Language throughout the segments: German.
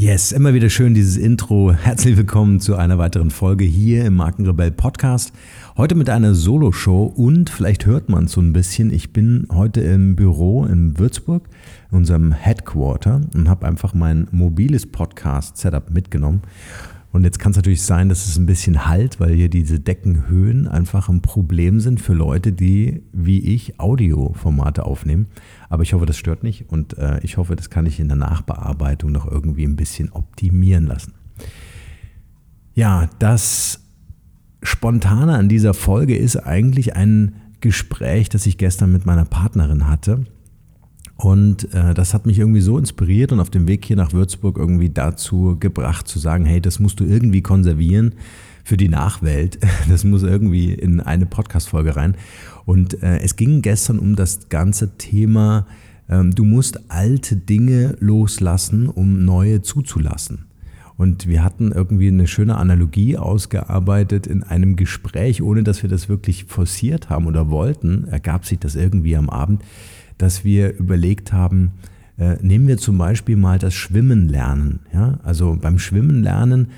Yes, immer wieder schön dieses Intro. Herzlich willkommen zu einer weiteren Folge hier im Markenrebell Podcast. Heute mit einer Solo-Show und vielleicht hört man es so ein bisschen. Ich bin heute im Büro in Würzburg, in unserem Headquarter und habe einfach mein mobiles Podcast-Setup mitgenommen. Und jetzt kann es natürlich sein, dass es ein bisschen halt, weil hier diese Deckenhöhen einfach ein Problem sind für Leute, die wie ich Audioformate aufnehmen. Aber ich hoffe, das stört nicht und äh, ich hoffe, das kann ich in der Nachbearbeitung noch irgendwie ein bisschen optimieren lassen. Ja, das Spontane an dieser Folge ist eigentlich ein Gespräch, das ich gestern mit meiner Partnerin hatte. Und äh, das hat mich irgendwie so inspiriert und auf dem Weg hier nach Würzburg irgendwie dazu gebracht zu sagen, hey, das musst du irgendwie konservieren für die Nachwelt. Das muss irgendwie in eine Podcast-Folge rein. Und äh, es ging gestern um das ganze Thema, ähm, du musst alte Dinge loslassen, um neue zuzulassen. Und wir hatten irgendwie eine schöne Analogie ausgearbeitet in einem Gespräch, ohne dass wir das wirklich forciert haben oder wollten, ergab sich das irgendwie am Abend, dass wir überlegt haben, äh, nehmen wir zum Beispiel mal das Schwimmen lernen. Ja? Also beim Schwimmen lernen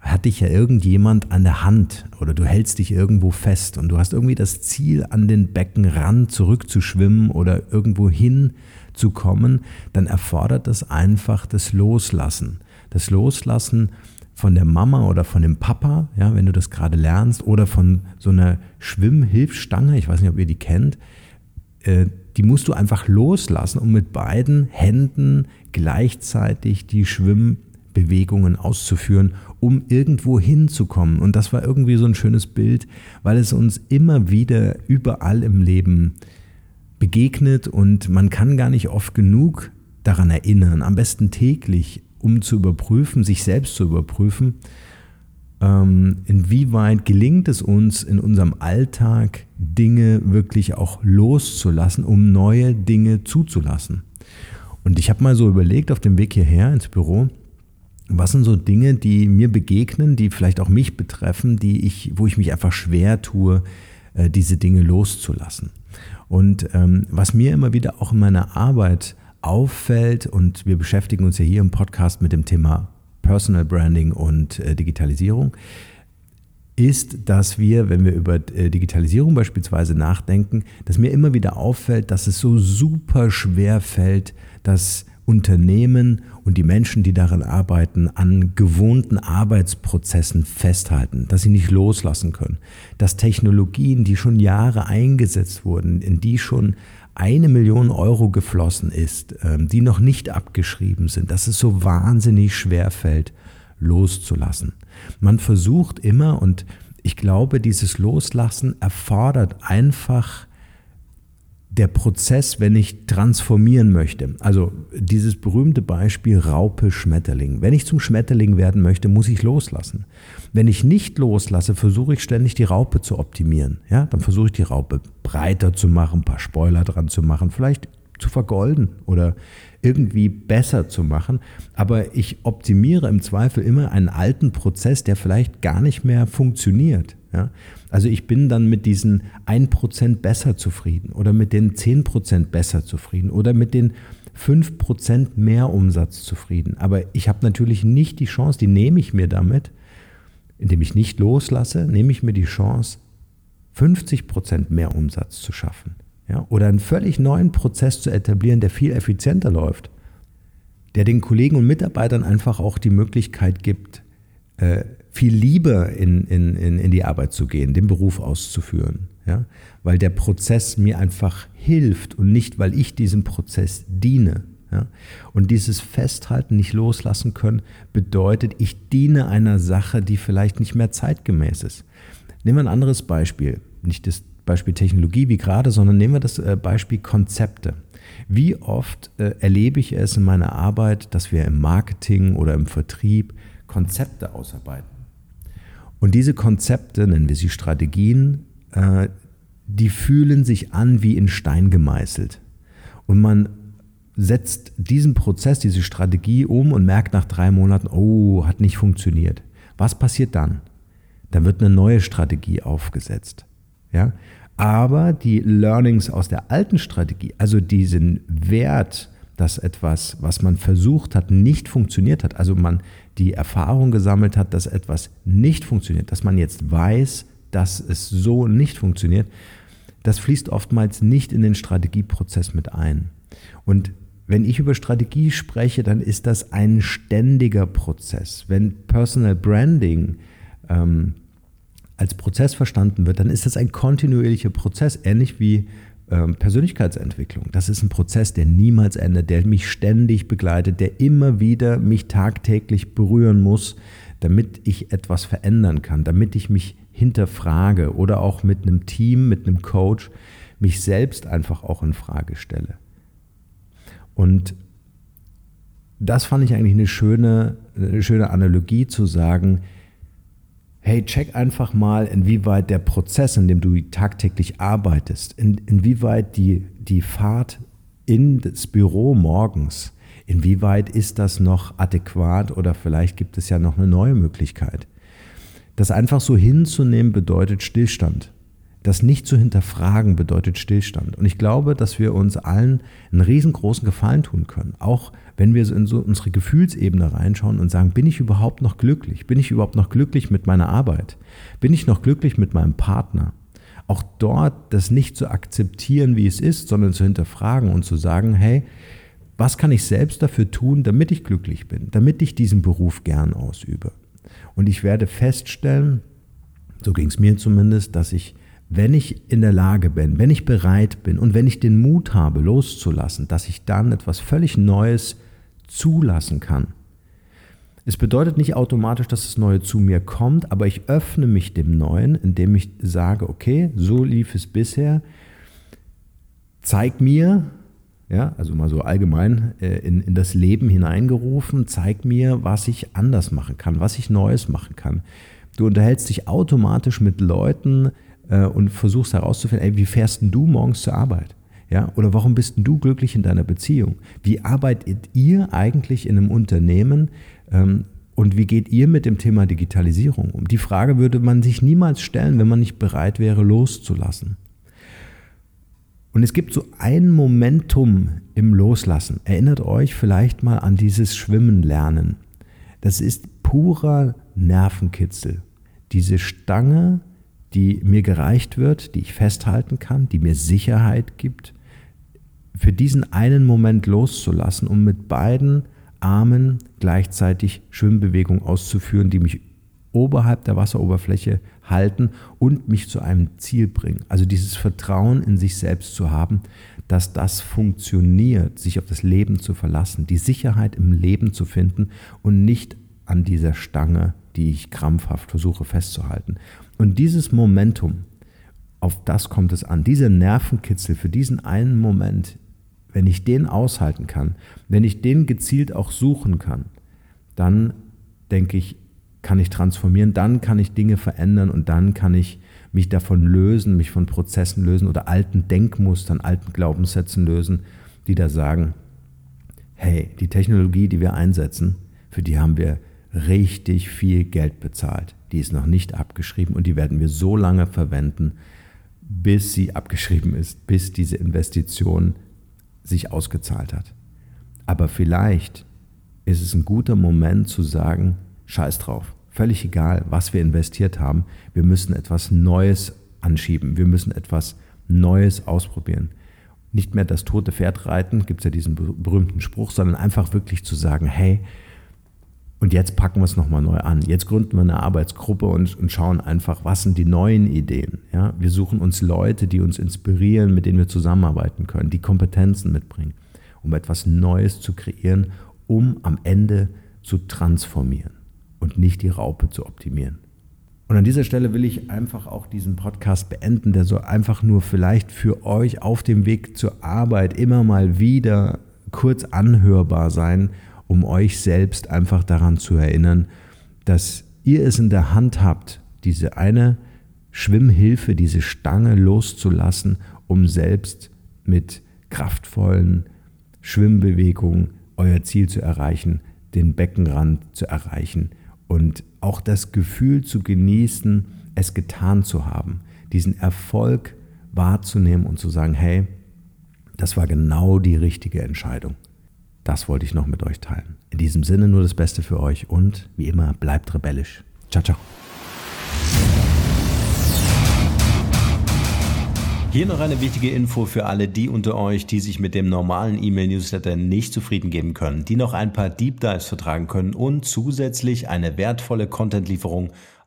hat dich ja irgendjemand an der Hand oder du hältst dich irgendwo fest und du hast irgendwie das Ziel, an den Beckenrand zurückzuschwimmen oder irgendwo hinzukommen, dann erfordert das einfach das Loslassen. Das Loslassen von der Mama oder von dem Papa, ja, wenn du das gerade lernst, oder von so einer Schwimmhilfsstange, ich weiß nicht, ob ihr die kennt, die musst du einfach loslassen, um mit beiden Händen gleichzeitig die Schwimmbewegungen auszuführen um irgendwo hinzukommen. Und das war irgendwie so ein schönes Bild, weil es uns immer wieder überall im Leben begegnet und man kann gar nicht oft genug daran erinnern, am besten täglich, um zu überprüfen, sich selbst zu überprüfen, inwieweit gelingt es uns in unserem Alltag Dinge wirklich auch loszulassen, um neue Dinge zuzulassen. Und ich habe mal so überlegt auf dem Weg hierher ins Büro, was sind so Dinge, die mir begegnen, die vielleicht auch mich betreffen, die ich, wo ich mich einfach schwer tue, äh, diese Dinge loszulassen? Und ähm, was mir immer wieder auch in meiner Arbeit auffällt, und wir beschäftigen uns ja hier im Podcast mit dem Thema Personal Branding und äh, Digitalisierung, ist, dass wir, wenn wir über äh, Digitalisierung beispielsweise nachdenken, dass mir immer wieder auffällt, dass es so super schwer fällt, das Unternehmen und die Menschen, die daran arbeiten, an gewohnten Arbeitsprozessen festhalten, dass sie nicht loslassen können, dass Technologien, die schon Jahre eingesetzt wurden, in die schon eine Million Euro geflossen ist, ähm, die noch nicht abgeschrieben sind, dass es so wahnsinnig schwer fällt, loszulassen. Man versucht immer, und ich glaube, dieses Loslassen erfordert einfach der Prozess, wenn ich transformieren möchte. Also dieses berühmte Beispiel Raupe Schmetterling. Wenn ich zum Schmetterling werden möchte, muss ich loslassen. Wenn ich nicht loslasse, versuche ich ständig die Raupe zu optimieren. Ja, dann versuche ich die Raupe breiter zu machen, ein paar Spoiler dran zu machen, vielleicht zu vergolden oder irgendwie besser zu machen. Aber ich optimiere im Zweifel immer einen alten Prozess, der vielleicht gar nicht mehr funktioniert. Ja? Also ich bin dann mit diesen 1% besser zufrieden oder mit den 10% besser zufrieden oder mit den 5% mehr Umsatz zufrieden. Aber ich habe natürlich nicht die Chance, die nehme ich mir damit, indem ich nicht loslasse, nehme ich mir die Chance, 50% mehr Umsatz zu schaffen. Ja? Oder einen völlig neuen Prozess zu etablieren, der viel effizienter läuft, der den Kollegen und Mitarbeitern einfach auch die Möglichkeit gibt, viel lieber in, in, in, in die Arbeit zu gehen, den Beruf auszuführen. Ja? Weil der Prozess mir einfach hilft und nicht, weil ich diesem Prozess diene. Ja? Und dieses Festhalten, nicht loslassen können, bedeutet, ich diene einer Sache, die vielleicht nicht mehr zeitgemäß ist. Nehmen wir ein anderes Beispiel. Nicht das Beispiel Technologie wie gerade, sondern nehmen wir das äh, Beispiel Konzepte. Wie oft äh, erlebe ich es in meiner Arbeit, dass wir im Marketing oder im Vertrieb Konzepte ausarbeiten? Und diese Konzepte, nennen wir sie Strategien, äh, die fühlen sich an wie in Stein gemeißelt. Und man setzt diesen Prozess, diese Strategie um und merkt nach drei Monaten, oh, hat nicht funktioniert. Was passiert dann? Dann wird eine neue Strategie aufgesetzt. Ja? Aber die Learnings aus der alten Strategie, also diesen Wert, dass etwas, was man versucht hat, nicht funktioniert hat, also man die Erfahrung gesammelt hat, dass etwas nicht funktioniert, dass man jetzt weiß, dass es so nicht funktioniert, das fließt oftmals nicht in den Strategieprozess mit ein. Und wenn ich über Strategie spreche, dann ist das ein ständiger Prozess. Wenn Personal Branding ähm, als Prozess verstanden wird, dann ist das ein kontinuierlicher Prozess, ähnlich wie ähm, Persönlichkeitsentwicklung. Das ist ein Prozess, der niemals endet, der mich ständig begleitet, der immer wieder mich tagtäglich berühren muss, damit ich etwas verändern kann, damit ich mich hinterfrage oder auch mit einem Team, mit einem Coach mich selbst einfach auch in Frage stelle. Und das fand ich eigentlich eine schöne, eine schöne Analogie zu sagen, hey, check einfach mal, inwieweit der Prozess, in dem du tagtäglich arbeitest, in, inwieweit die, die Fahrt in das Büro morgens, inwieweit ist das noch adäquat oder vielleicht gibt es ja noch eine neue Möglichkeit. Das einfach so hinzunehmen bedeutet Stillstand. Das nicht zu hinterfragen bedeutet Stillstand. Und ich glaube, dass wir uns allen einen riesengroßen Gefallen tun können. Auch wenn wir in so unsere Gefühlsebene reinschauen und sagen, bin ich überhaupt noch glücklich? Bin ich überhaupt noch glücklich mit meiner Arbeit? Bin ich noch glücklich mit meinem Partner? Auch dort das nicht zu akzeptieren, wie es ist, sondern zu hinterfragen und zu sagen, hey, was kann ich selbst dafür tun, damit ich glücklich bin, damit ich diesen Beruf gern ausübe? Und ich werde feststellen, so ging es mir zumindest, dass ich wenn ich in der Lage bin, wenn ich bereit bin und wenn ich den Mut habe, loszulassen, dass ich dann etwas völlig Neues zulassen kann. Es bedeutet nicht automatisch, dass das Neue zu mir kommt, aber ich öffne mich dem Neuen, indem ich sage, okay, so lief es bisher. Zeig mir, ja, also mal so allgemein äh, in, in das Leben hineingerufen, zeig mir, was ich anders machen kann, was ich Neues machen kann. Du unterhältst dich automatisch mit Leuten, äh, und versuchst herauszufinden, ey, wie fährst denn du morgens zur Arbeit? Ja, oder warum bist denn du glücklich in deiner Beziehung? Wie arbeitet ihr eigentlich in einem Unternehmen ähm, und wie geht ihr mit dem Thema Digitalisierung um? Die Frage würde man sich niemals stellen, wenn man nicht bereit wäre, loszulassen. Und es gibt so ein Momentum im Loslassen. Erinnert euch vielleicht mal an dieses Schwimmen lernen. Das ist purer Nervenkitzel. Diese Stange die mir gereicht wird, die ich festhalten kann, die mir Sicherheit gibt, für diesen einen Moment loszulassen, um mit beiden Armen gleichzeitig Schwimmbewegung auszuführen, die mich oberhalb der Wasseroberfläche halten und mich zu einem Ziel bringen. Also dieses Vertrauen in sich selbst zu haben, dass das funktioniert, sich auf das Leben zu verlassen, die Sicherheit im Leben zu finden und nicht an dieser Stange, die ich krampfhaft versuche festzuhalten. Und dieses Momentum, auf das kommt es an, dieser Nervenkitzel für diesen einen Moment, wenn ich den aushalten kann, wenn ich den gezielt auch suchen kann, dann denke ich, kann ich transformieren, dann kann ich Dinge verändern und dann kann ich mich davon lösen, mich von Prozessen lösen oder alten Denkmustern, alten Glaubenssätzen lösen, die da sagen, hey, die Technologie, die wir einsetzen, für die haben wir richtig viel Geld bezahlt. Die ist noch nicht abgeschrieben und die werden wir so lange verwenden, bis sie abgeschrieben ist, bis diese Investition sich ausgezahlt hat. Aber vielleicht ist es ein guter Moment zu sagen, scheiß drauf, völlig egal, was wir investiert haben, wir müssen etwas Neues anschieben, wir müssen etwas Neues ausprobieren. Nicht mehr das tote Pferd reiten, gibt es ja diesen berühmten Spruch, sondern einfach wirklich zu sagen, hey, und jetzt packen wir es nochmal neu an. Jetzt gründen wir eine Arbeitsgruppe und, und, schauen einfach, was sind die neuen Ideen. Ja? Wir suchen uns Leute, die uns inspirieren, mit denen wir zusammenarbeiten können, die Kompetenzen mitbringen, um etwas Neues zu kreieren, um am Ende zu transformieren und nicht die Raupe zu optimieren. Und an dieser Stelle will ich einfach auch diesen Podcast beenden, der so einfach nur vielleicht für euch auf dem Weg zur Arbeit immer mal wieder kurz anhörbar sein um euch selbst einfach daran zu erinnern, dass ihr es in der Hand habt, diese eine Schwimmhilfe, diese Stange loszulassen, um selbst mit kraftvollen Schwimmbewegungen euer Ziel zu erreichen, den Beckenrand zu erreichen und auch das Gefühl zu genießen, es getan zu haben, diesen Erfolg wahrzunehmen und zu sagen, hey, das war genau die richtige Entscheidung. Das wollte ich noch mit euch teilen. In diesem Sinne nur das Beste für euch und wie immer bleibt rebellisch. Ciao, ciao. Hier noch eine wichtige Info für alle die unter euch, die sich mit dem normalen E-Mail-Newsletter nicht zufrieden geben können, die noch ein paar Deep Dives vertragen können und zusätzlich eine wertvolle Content-Lieferung